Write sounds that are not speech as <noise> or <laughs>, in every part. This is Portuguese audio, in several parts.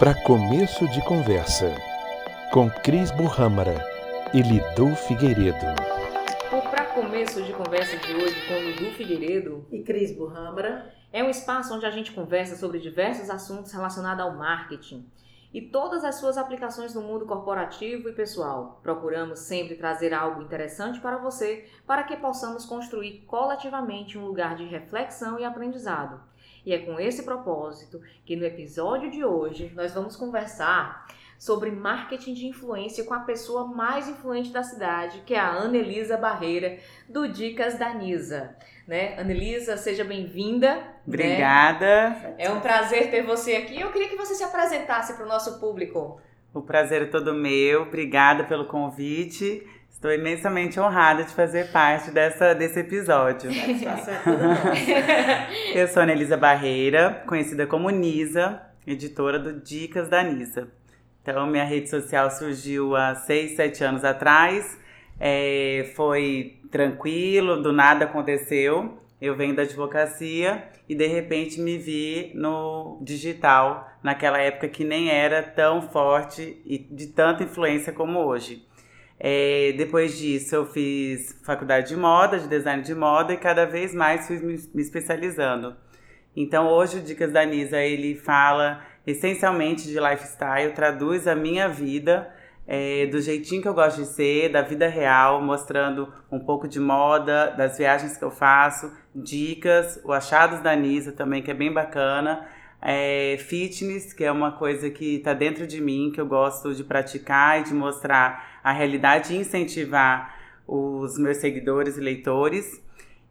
Para começo de conversa, com Cris Burrâmara e Lidu Figueiredo. O Para Começo de Conversa de hoje com Lidu Figueiredo e Cris Burrâmara é um espaço onde a gente conversa sobre diversos assuntos relacionados ao marketing e todas as suas aplicações no mundo corporativo e pessoal. Procuramos sempre trazer algo interessante para você para que possamos construir coletivamente um lugar de reflexão e aprendizado. E é com esse propósito que no episódio de hoje nós vamos conversar sobre marketing de influência com a pessoa mais influente da cidade, que é a Anelisa Barreira, do Dicas da Nisa. Né? Anelisa, seja bem-vinda. Né? Obrigada. Né? É um prazer ter você aqui. Eu queria que você se apresentasse para o nosso público. O prazer é todo meu. Obrigada pelo convite. Estou imensamente honrada de fazer parte dessa, desse episódio. <laughs> Eu sou a Elisa Barreira, conhecida como Nisa, editora do Dicas da Nisa. Então, minha rede social surgiu há seis, sete anos atrás. É, foi tranquilo, do nada aconteceu. Eu venho da advocacia e de repente me vi no digital, naquela época que nem era tão forte e de tanta influência como hoje. É, depois disso, eu fiz faculdade de moda, de design de moda, e cada vez mais fui me, especializando. Então, hoje o Dicas da Nisa, ele fala essencialmente de lifestyle, traduz a minha vida é, do jeitinho que eu gosto de ser, da vida real, mostrando um pouco de moda, das viagens que eu faço, dicas, o Achados da Nisa também, que é bem bacana. É, fitness, que é uma coisa que está dentro de mim, que eu gosto de praticar e de mostrar a realidade e incentivar os meus seguidores e leitores.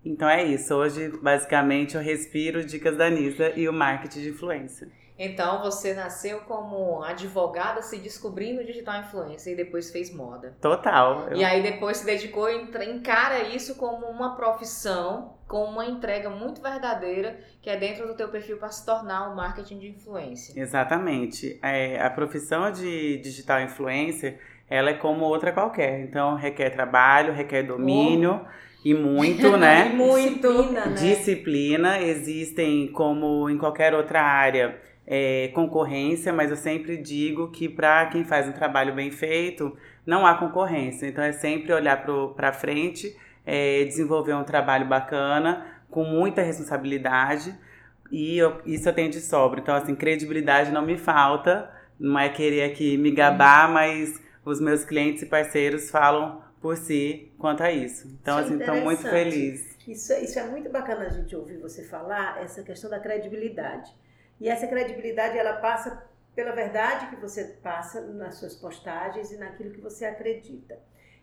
Então é isso. Hoje, basicamente, eu respiro dicas da Nisa e o marketing de influência. Então você nasceu como advogada se descobrindo digital influencer e depois fez moda. Total. Eu... E aí depois se dedicou, encara isso como uma profissão, com uma entrega muito verdadeira que é dentro do teu perfil para se tornar um marketing de influência. Exatamente. É, a profissão de digital influencer ela é como outra qualquer. Então, requer trabalho, requer domínio. Oh. E muito, <laughs> né? e muito. Disciplina, né? Disciplina. Existem, como em qualquer outra área, é, concorrência, mas eu sempre digo que para quem faz um trabalho bem feito, não há concorrência. Então, é sempre olhar para frente, é, desenvolver um trabalho bacana, com muita responsabilidade. E eu, isso eu tenho de sobra. Então, assim, credibilidade não me falta. Não é querer aqui me gabar, mas os meus clientes e parceiros falam por si quanto a isso. Então, isso é assim, estou muito feliz. Isso, é, isso é muito bacana a gente ouvir você falar, essa questão da credibilidade. E essa credibilidade, ela passa pela verdade que você passa nas suas postagens e naquilo que você acredita.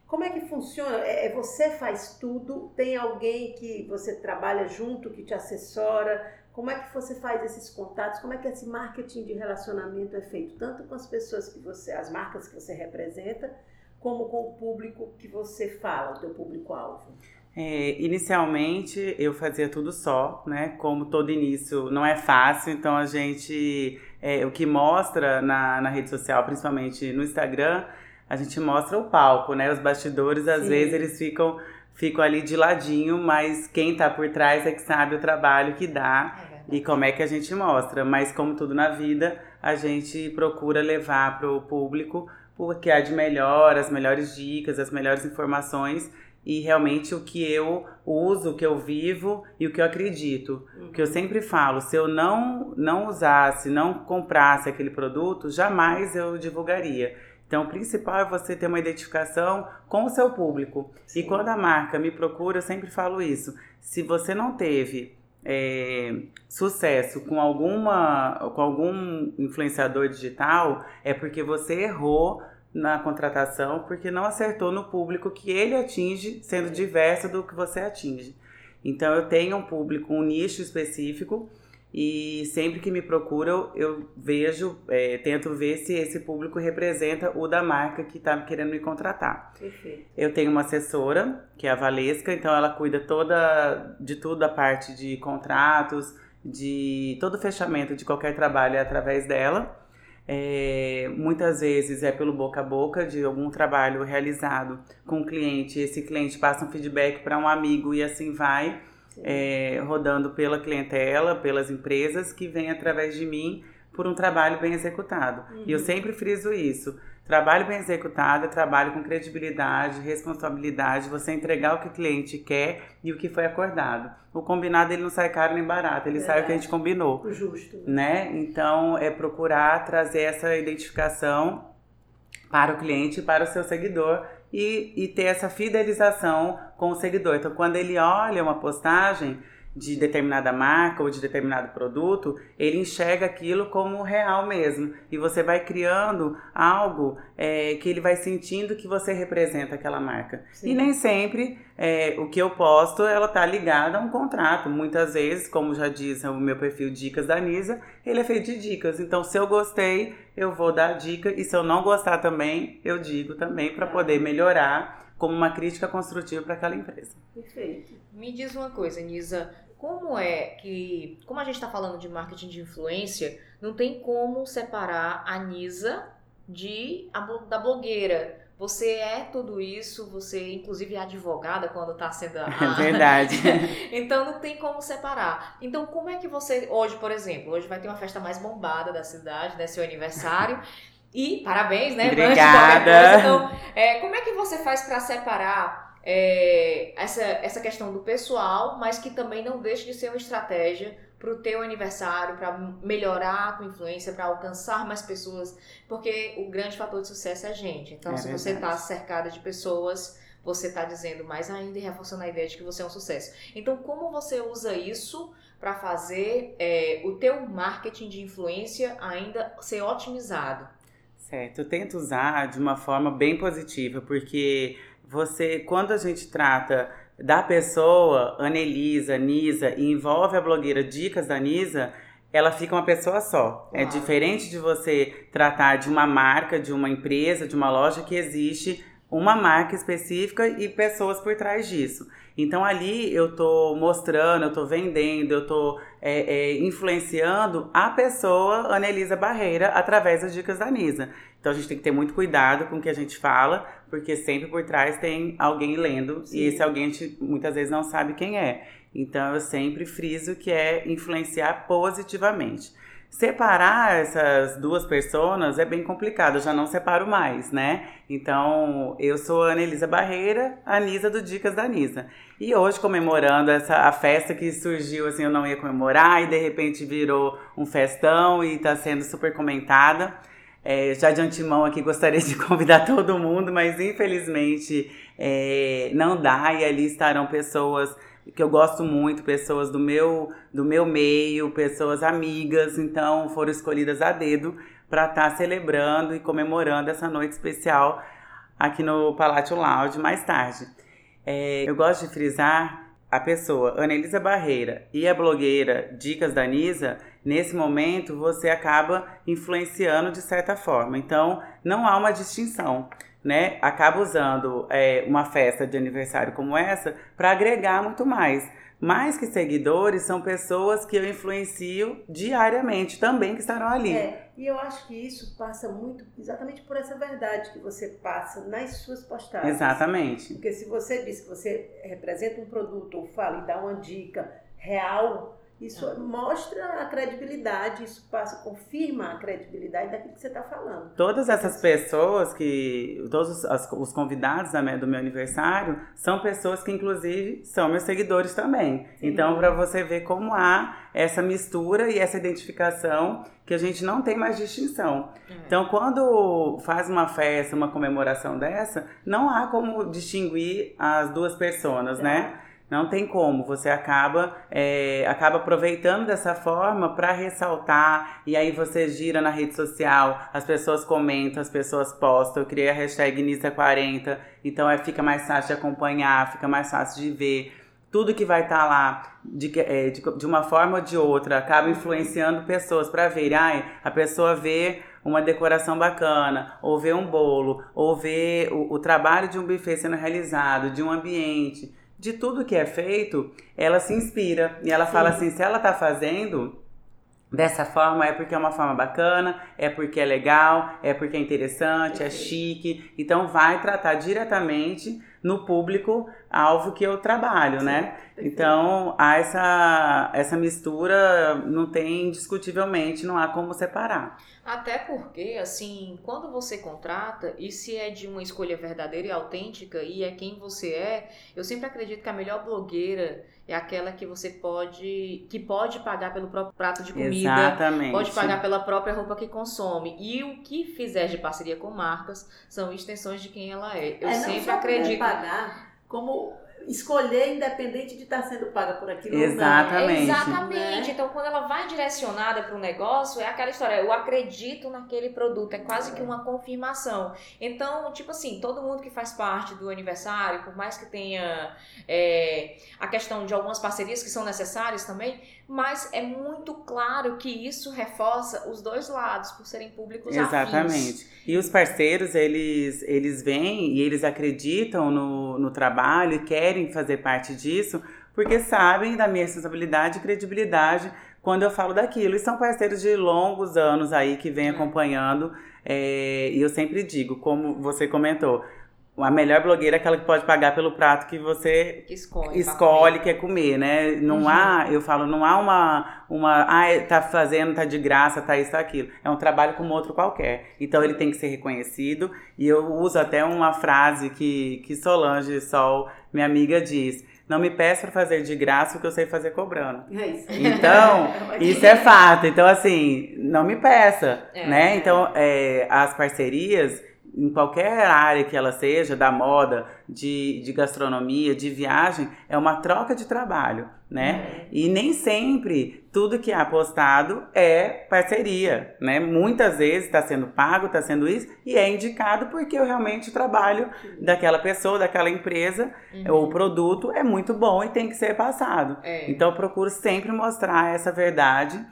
Como é que funciona? É, é você faz tudo? Tem alguém que você trabalha junto, que te assessora? Como é que você faz esses contatos? Como é que esse marketing de relacionamento é feito? Tanto com as pessoas que você, as marcas que você representa, como com o público que você fala, o teu público-alvo. É, inicialmente eu fazia tudo só, né? Como todo início não é fácil, então a gente, é, o que mostra na, na rede social, principalmente no Instagram, a gente mostra o palco, né? Os bastidores, às Sim. vezes, eles ficam ficam ali de ladinho, mas quem está por trás é que sabe o trabalho que dá é e como é que a gente mostra. Mas como tudo na vida, a gente procura levar para o público o que há de melhor, as melhores dicas, as melhores informações e realmente o que eu uso, o que eu vivo e o que eu acredito. Uhum. Que eu sempre falo, se eu não não usasse, não comprasse aquele produto, jamais eu divulgaria. Então, o principal é você ter uma identificação com o seu público. Sim. E quando a marca me procura, eu sempre falo isso. Se você não teve é, sucesso com alguma com algum influenciador digital, é porque você errou na contratação, porque não acertou no público que ele atinge, sendo diverso do que você atinge. Então, eu tenho um público, um nicho específico e sempre que me procuram, eu vejo, é, tento ver se esse público representa o da marca que está querendo me contratar. Perfeito. Eu tenho uma assessora, que é a Valesca, então ela cuida toda de tudo a parte de contratos, de todo fechamento de qualquer trabalho é através dela. É, muitas vezes é pelo boca a boca de algum trabalho realizado com o cliente. Esse cliente passa um feedback para um amigo e assim vai é, rodando pela clientela, pelas empresas que vêm através de mim por um trabalho bem executado. Uhum. E eu sempre friso isso. Trabalho bem executado é trabalho com credibilidade, responsabilidade, você entregar o que o cliente quer e o que foi acordado. O combinado ele não sai caro nem barato, ele sai o que a gente combinou. O justo. Né? Então é procurar trazer essa identificação para o cliente e para o seu seguidor e, e ter essa fidelização com o seguidor. Então, quando ele olha uma postagem, de determinada marca ou de determinado produto, ele enxerga aquilo como real mesmo. E você vai criando algo é, que ele vai sentindo que você representa aquela marca. Sim. E nem sempre é, o que eu posto, ela tá ligada a um contrato. Muitas vezes, como já diz o meu perfil Dicas da Nisa, ele é feito de dicas. Então, se eu gostei, eu vou dar a dica. E se eu não gostar também, eu digo também para poder melhorar como uma crítica construtiva para aquela empresa. Perfeito. Me diz uma coisa, Nisa, como é que, como a gente está falando de marketing de influência, não tem como separar a Nisa de a, da blogueira. Você é tudo isso, você inclusive é advogada quando está sendo a... <laughs> É verdade. <laughs> então não tem como separar. Então como é que você, hoje por exemplo, hoje vai ter uma festa mais bombada da cidade, né, seu aniversário, e parabéns, né? Obrigada. <laughs> Então, é, como é que você faz para separar é, essa, essa questão do pessoal, mas que também não deixe de ser uma estratégia para o teu aniversário, para melhorar a tua influência, para alcançar mais pessoas, porque o grande fator de sucesso é a gente. Então, É se você verdade. está cercada de pessoas, você está dizendo mais ainda e reforçando a ideia de que você é um sucesso. Então, como você usa isso para fazer é, o teu marketing de influência ainda ser otimizado? Certo, eu tento usar de uma forma bem positiva, porque você, quando a gente trata da pessoa, Anelisa, Nisa, e envolve a blogueira Dicas da Nisa, ela fica uma pessoa só. É diferente de você tratar de uma marca, de uma empresa, de uma loja que existe uma marca específica e pessoas por trás disso. Então ali eu tô mostrando, eu tô vendendo, eu tô é, é, influenciando a pessoa Anelisa Barreira através das dicas da Nisa. Então a gente tem que ter muito cuidado com o que a gente fala, porque sempre por trás tem alguém lendo Sim. e esse alguém a gente muitas vezes não sabe quem é. Então eu sempre friso que é influenciar positivamente. Separar essas duas pessoas é bem complicado, eu já não separo mais, né? Então, eu sou a Anelisa Barreira, a Nisa do Dicas da Nisa. E hoje, comemorando essa a festa que surgiu, assim, eu não ia comemorar e de repente virou um festão e está sendo super comentada. É, já de antemão aqui gostaria de <laughs> convidar todo mundo, mas infelizmente é, não dá e ali estarão pessoas que eu gosto muito, pessoas do meu, do meu meio, pessoas amigas, então foram escolhidas a dedo para estar celebrando e comemorando essa noite especial aqui no Palácio Lounge mais tarde. É, eu gosto de frisar a pessoa, Anelisa Barreira e a blogueira Dicas da Nisa, nesse momento você acaba influenciando de certa forma. Então, não há uma distinção, né? Acaba usando é, uma festa de aniversário como essa para agregar muito mais. Mais que seguidores, são pessoas que eu influencio diariamente também que estarão ali. É, e eu acho que isso passa muito exatamente por essa verdade que você passa nas suas postagens. Exatamente. Porque se você diz que você representa um produto ou fala e dá uma dica real, isso Ah. mostra a credibilidade, isso passa, confirma a credibilidade daquilo que você está falando. Todas essas pessoas que. Todos os, os convidados do meu aniversário são pessoas que, inclusive, são meus seguidores também. Então, para você ver como há essa mistura e essa identificação que a gente não tem mais distinção. Então, quando faz uma festa, uma comemoração dessa, não há como distinguir as duas pessoas, né? Não tem como, você acaba, é, acaba aproveitando dessa forma para ressaltar, e aí você gira na rede social, as pessoas comentam, as pessoas postam. Eu criei a hashtag Nisa40, então é, fica mais fácil de acompanhar, fica mais fácil de ver. Tudo que vai estar lá, de, é, de, de uma forma ou de outra, acaba influenciando pessoas para ver. Ai, a pessoa vê uma decoração bacana, ou vê um bolo, ou vê o, o trabalho de um buffet sendo realizado, de um ambiente de tudo que é feito, ela se inspira e ela Sim. fala assim: se ela tá fazendo dessa forma, é porque é uma forma bacana, é porque é legal, é porque é interessante, é chique. Então, vai tratar diretamente no público alvo que eu trabalho, né? Então, há essa, essa mistura, não tem, indiscutivelmente, não há como separar. Até porque, assim, quando você contrata, e se é de uma escolha verdadeira e autêntica, e é quem você é, eu sempre acredito que a melhor blogueira é aquela que você pode, que pode pagar pelo próprio prato de comida, Exatamente. pode pagar pela própria roupa que consome. E o que fizer de parceria com marcas são extensões de quem ela é. Eu é, sempre não só acredito. pagar, como escolher independente de estar sendo paga por aquilo Exatamente. ou não. Exatamente. Né? Então, quando ela vai direcionada para o negócio, é aquela história, eu acredito naquele produto, é quase que uma confirmação. Então, tipo assim, todo mundo que faz parte do aniversário, por mais que tenha é, a questão de algumas parcerias que são necessárias também, mas é muito claro que isso reforça os dois lados, por serem públicos Exatamente. afins. E os parceiros, eles, eles vêm e eles acreditam no, no trabalho e querem fazer parte disso, porque sabem da minha responsabilidade e credibilidade quando eu falo daquilo. E são parceiros de longos anos aí que vêm É. acompanhando. é, e eu sempre digo, como você comentou, a melhor blogueira é aquela que pode pagar pelo prato que você Que escolhe. escolhe quer comer, né? Não Uhum. há, eu falo, não há uma, uma, ah, tá fazendo, tá de graça, tá isso, tá aquilo. É um trabalho como outro qualquer. Então ele tem que ser reconhecido. E eu uso até uma frase que, que Solange Sol, minha amiga, diz. Não me peça para fazer de graça o que eu sei fazer cobrando. É isso. Então, <laughs> isso é fato. Então, assim, não me peça, É, né? é. Então, é, as parcerias, em qualquer área que ela seja, da moda, de, de gastronomia, de viagem, é uma troca de trabalho, né? E nem sempre tudo que é apostado é parceria, né? Muitas vezes está sendo pago, está sendo isso, e é indicado porque realmente trabalho daquela pessoa, daquela empresa, Uhum. o produto é muito bom e tem que ser passado. É. Então eu procuro sempre mostrar essa verdade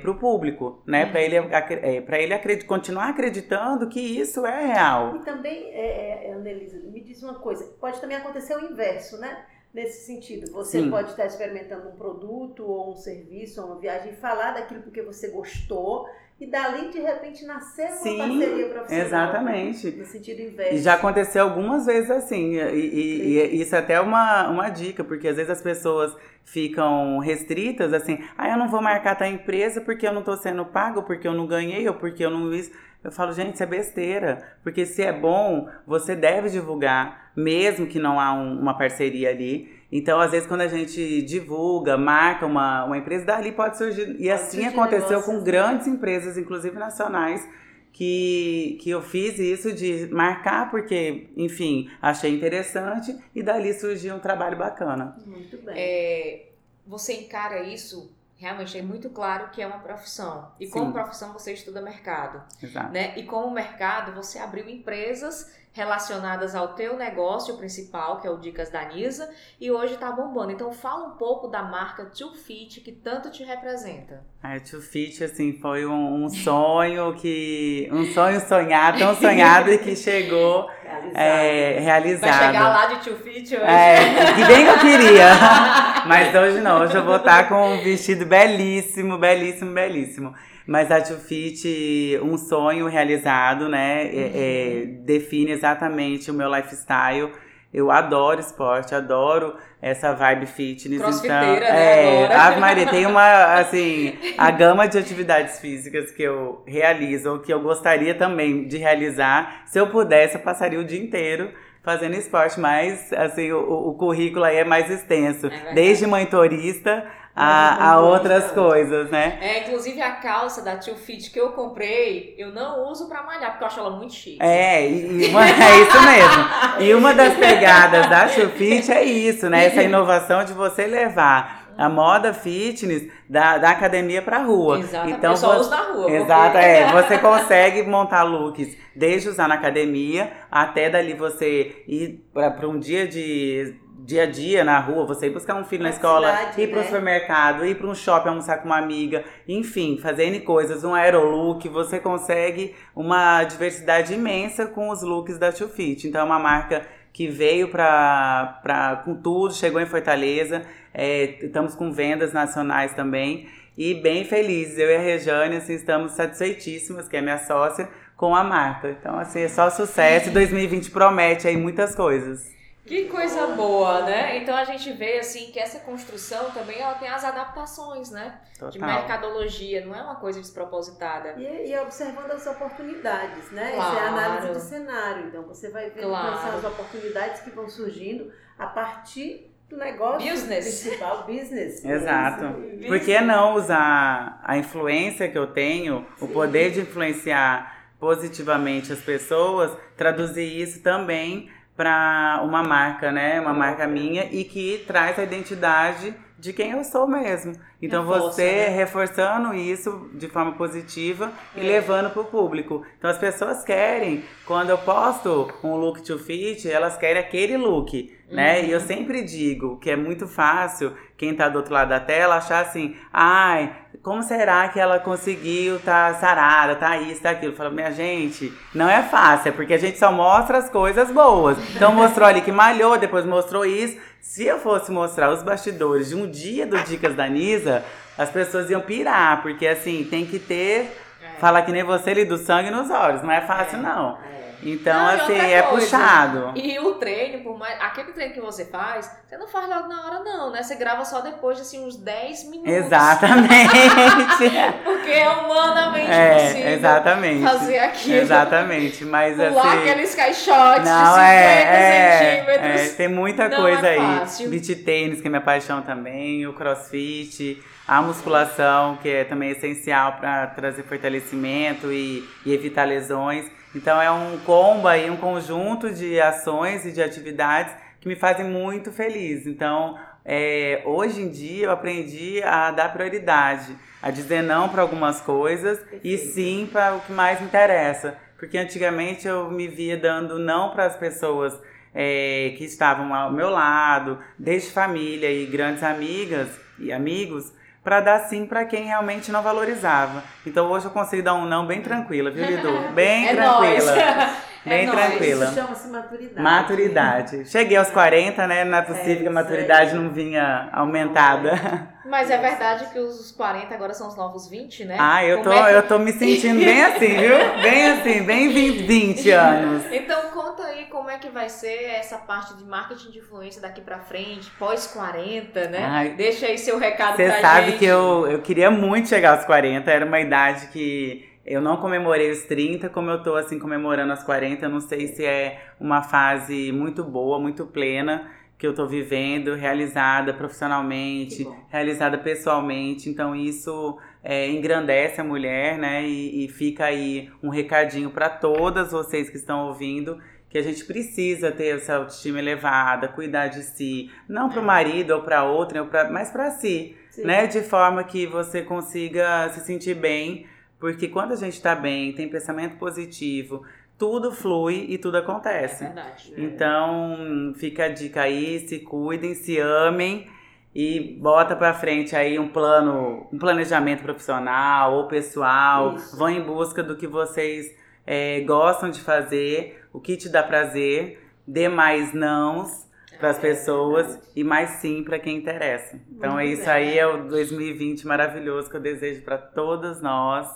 para o público, né? Para ele, acre- é, pra ele acredi- continuar acreditando que isso é real. E também, é, é, Annelise, me diz uma coisa, pode também acontecer o inverso, né? Nesse sentido, você Sim. pode estar experimentando um produto ou um serviço ou uma viagem e falar daquilo porque você gostou e dali de repente nascer uma Sim, parceria profissional. Exatamente. No sentido inverso. E já aconteceu algumas vezes assim, e, e- e isso é até uma, uma dica, porque às vezes as pessoas ficam restritas, assim, ah, eu não vou marcar tal empresa porque eu não tô sendo pago, porque eu não ganhei, ou porque eu não isso. Eu falo, gente, isso é besteira, porque se é bom, você deve divulgar, mesmo que não há um- uma parceria ali. Então, às vezes, quando a gente divulga, marca uma, uma empresa, dali pode surgir. E assim surgir aconteceu negócios, com né? grandes empresas, inclusive nacionais, que, que eu fiz isso de marcar porque, enfim, achei interessante e dali surgiu um trabalho bacana. Muito bem. É, você encara isso, realmente é muito claro que é uma profissão. E como Sim. profissão você estuda mercado. Exato. né? E como mercado, você abriu empresas relacionadas ao teu negócio principal, que é o Dicas da Nisa, e hoje tá bombando. Então fala um pouco da marca Too Fit que tanto te representa. A Too Fit, assim, foi um, um sonho que. Um sonho sonhado, tão sonhado e que chegou Realizado. é, realizado. Vai chegar lá de Too Fit hoje? É, que bem que eu queria. <laughs> Mas hoje não, hoje eu vou estar com um vestido belíssimo, belíssimo, belíssimo. Mas a Too Fit, um sonho realizado, né? é- é, define exatamente o meu lifestyle. Eu adoro esporte, adoro essa vibe fitness. Crossfiteira, então, né, é, agora. Ave Maria, tem uma, assim, a gama de atividades físicas que eu realizo, ou que eu gostaria também de realizar. Se eu pudesse, eu passaria o dia inteiro fazendo esporte, mas, assim, o, o currículo aí é mais extenso. É desde mãe turista a, a outras coisas, né? É, inclusive a calça da Too Fit que eu comprei, eu não uso pra malhar, porque eu acho ela muito chique. É, e, uma- <laughs> é isso mesmo. E uma das pegadas da Fit é isso, né? Essa inovação de você levar a moda fitness da, da academia pra rua. Exatamente. Então, eu só vo- uso na rua. Exato, porque- <laughs> é. Você consegue montar looks desde usar na academia até dali você ir para um dia de dia a dia na rua, você ir buscar um filho na escola, Praticidade, ir né? supermercado, ir para um shopping almoçar com uma amiga, enfim, fazer N coisas, um aerolook, você consegue uma diversidade imensa com os looks da Too Fit. Então é uma marca que veio pra, pra, com tudo, chegou em Fortaleza, é, estamos com vendas nacionais também. E bem felizes, eu e a Rejane, assim, estamos satisfeitíssimas, que é minha sócia, com a marca. Então, assim, é só sucesso. 2020 promete aí muitas coisas. Que coisa boa, né? Então a gente vê assim que essa construção também ela tem as adaptações, né? Total. De mercadologia, não é uma coisa despropositada. E, e observando as oportunidades, né? Claro. Isso é a análise do cenário. Então você vai ver Claro. quais são as oportunidades que vão surgindo a partir do negócio Business. principal, business. <laughs> Exato. Isso. Por que não usar a influência que eu tenho, o Sim. poder de influenciar positivamente as pessoas, traduzir isso também para uma marca, né? Uma marca minha e que traz a identidade de quem eu sou mesmo. Então Reforça, você né? reforçando isso de forma positiva e É. levando para o público. Então as pessoas querem, quando eu posto um look to fit, elas querem aquele look, né? Uhum. E eu sempre digo que é muito fácil quem tá do outro lado da tela achar assim, ai, como será que ela conseguiu tá sarada, tá isso, tá aquilo? Fala, minha gente, não é fácil, é porque a gente só mostra as coisas boas. Então mostrou ali que malhou, depois mostrou isso. Se eu fosse mostrar os bastidores de um dia do Dicas da Nisa, as pessoas iam pirar, porque assim, tem que ter, É. falar que nem você ali, do sangue nos olhos, não é fácil É. não. É. Então, Não, assim, é coisa, puxado. E o treino, por mais. Aquele treino que você faz, você não faz logo na hora, não, né? Você grava só depois de assim, uns 10 minutos. Exatamente. <laughs> Porque é humanamente é, possível exatamente. fazer aquilo. Exatamente, mas Pular assim. aqueles caixotes de 50 Não, é, é, centímetros. é, tem muita Não coisa é aí. fácil. Beach tênis, que é minha paixão também, o crossfit, a musculação, que é também essencial para trazer fortalecimento e, e evitar lesões. Então é um combo aí, um conjunto de ações e de atividades que me fazem muito feliz. Então, é, hoje em dia eu aprendi a dar prioridade, a dizer não para algumas coisas e Perfeito. sim para o que mais me interessa. Porque antigamente eu me via dando não para as pessoas é, que estavam ao meu lado, desde família e grandes amigas e amigos, para dar sim para quem realmente não valorizava. Então hoje eu consigo dar um não bem tranquila, viu, Lidu? <laughs> Bem <laughs> é tranquila. nóis. Bem é nóis. tranquila. Isso chama-se maturidade. Maturidade. Cheguei aos 40, né? Não é possível É, que a isso maturidade não vinha aumentada. <laughs> Mas é verdade que os 40 agora são os novos 20, né? Ah, eu tô, é que- eu tô me sentindo bem assim, viu? Bem assim, bem 20, 20 anos. Então conta aí como é que vai ser essa parte de marketing de influência daqui pra frente, pós 40, né? Ai. Deixa aí seu recado Você pra sabe gente. que eu, eu queria muito chegar aos 40, era uma idade que eu não comemorei os 30, como eu tô assim comemorando os 40, eu não sei se é uma fase muito boa, muito plena que eu tô vivendo, realizada profissionalmente, realizada pessoalmente, então isso é, engrandece a mulher, né? E, e fica aí um recadinho para todas vocês que estão ouvindo. Que a gente precisa ter essa autoestima elevada, cuidar de si, não para o É. marido ou para outra, ou pra- mas para si Sim. né? De forma que você consiga se sentir bem, porque quando a gente tá bem, tem pensamento positivo, tudo flui e tudo É acontece. verdade. Então, fica a dica aí, se cuidem, se amem e bota pra frente aí um plano, um planejamento profissional ou pessoal. Isso. Vão em busca do que vocês é, gostam de fazer, o que te dá prazer, dê mais nãos para as É pessoas e mais sim para quem interessa. Então Muito é isso bem. aí, é o 2020 maravilhoso que eu desejo para todas nós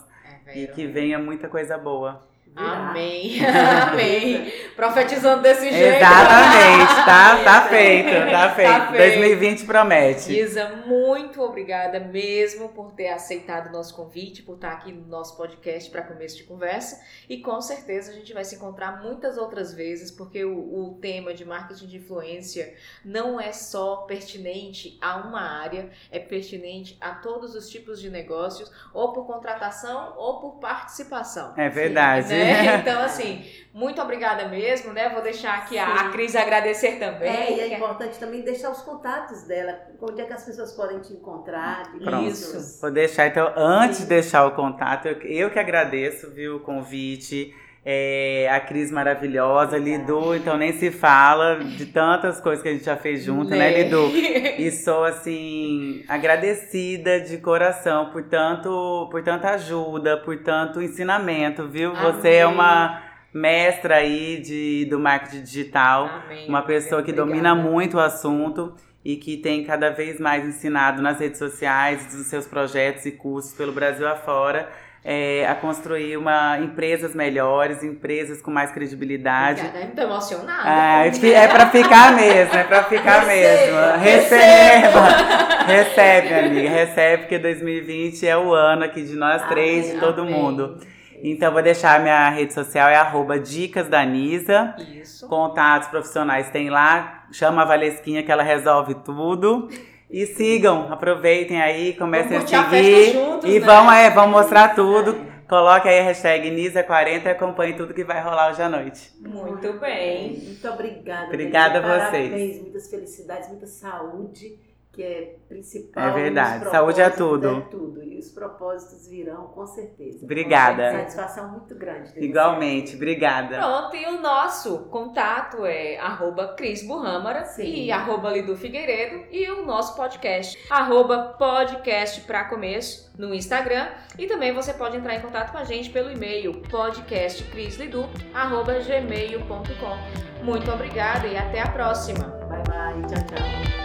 É, e que venha muita coisa boa. Virar. Amém. <laughs> Amém. Profetizando desse jeito. Exatamente, tá, <laughs> tá feito, tá feito. Tá feito. 2020 promete. Isa, muito obrigada mesmo por ter aceitado o nosso convite, por estar aqui no nosso podcast para começo de conversa. E com certeza a gente vai se encontrar muitas outras vezes, porque o, o tema de marketing de influência não é só pertinente a uma área, é pertinente a todos os tipos de negócios, ou por contratação ou por participação. É verdade. Né? <laughs> Então, assim, muito obrigada mesmo, né? Vou deixar aqui a, a Sim. Cris agradecer também. É, e é importante também deixar os contatos dela, onde é que as pessoas podem te encontrar. Pronto. inícios. Vou deixar, então, antes Sim. de deixar o contato, eu, eu que agradeço, viu, o convite. É, a Cris maravilhosa, Lidu, então nem se fala de tantas coisas que a gente já fez junto, né, Lidu? <laughs> E sou, assim, agradecida de coração por, tanto, por tanta ajuda, por tanto ensinamento, viu? Você é Amém. uma mestra aí de, do marketing digital, Amém. uma pessoa que Obrigada. domina muito o assunto e que tem cada vez mais ensinado nas redes sociais, nos seus projetos e cursos pelo Brasil afora, é, a construir uma, empresas melhores, empresas com mais credibilidade. Obrigada, emocionada. Ah, é para ficar mesmo, é para ficar mesmo. Receba! Recebe, amiga, recebe, porque 2020 é o ano aqui de nós três, Amém, de todo amém. mundo. Então, vou deixar minha rede social, é arroba Dicas da Nisa. Isso. Contatos profissionais tem lá. Chama a Valesquinha que ela resolve tudo. E sigam, aproveitem aí, comecem a a seguir. festa juntos, e né? vão, é, vão mostrar tudo. Coloque aí a hashtag Nisa40 e acompanhe tudo que vai rolar hoje à noite. Muito bem. Muito obrigada. Obrigada a vocês. Parabéns, muitas felicidades, muita saúde, que é principal. É verdade. Saúde é tudo. É tudo. E os propósitos virão, com certeza. Obrigada. Uma satisfação muito grande. ter você Igualmente, obrigada. Pronto, e o nosso contato é arroba Cris Burrâmara Sim. e arroba Lidu Figueiredo e o nosso podcast, arroba podcast pra começo no Instagram e também você pode entrar em contato com a gente pelo e-mail podcastcrislidu arroba gmail.com Muito obrigada e até a próxima! Bye, bye. Tchau, tchau.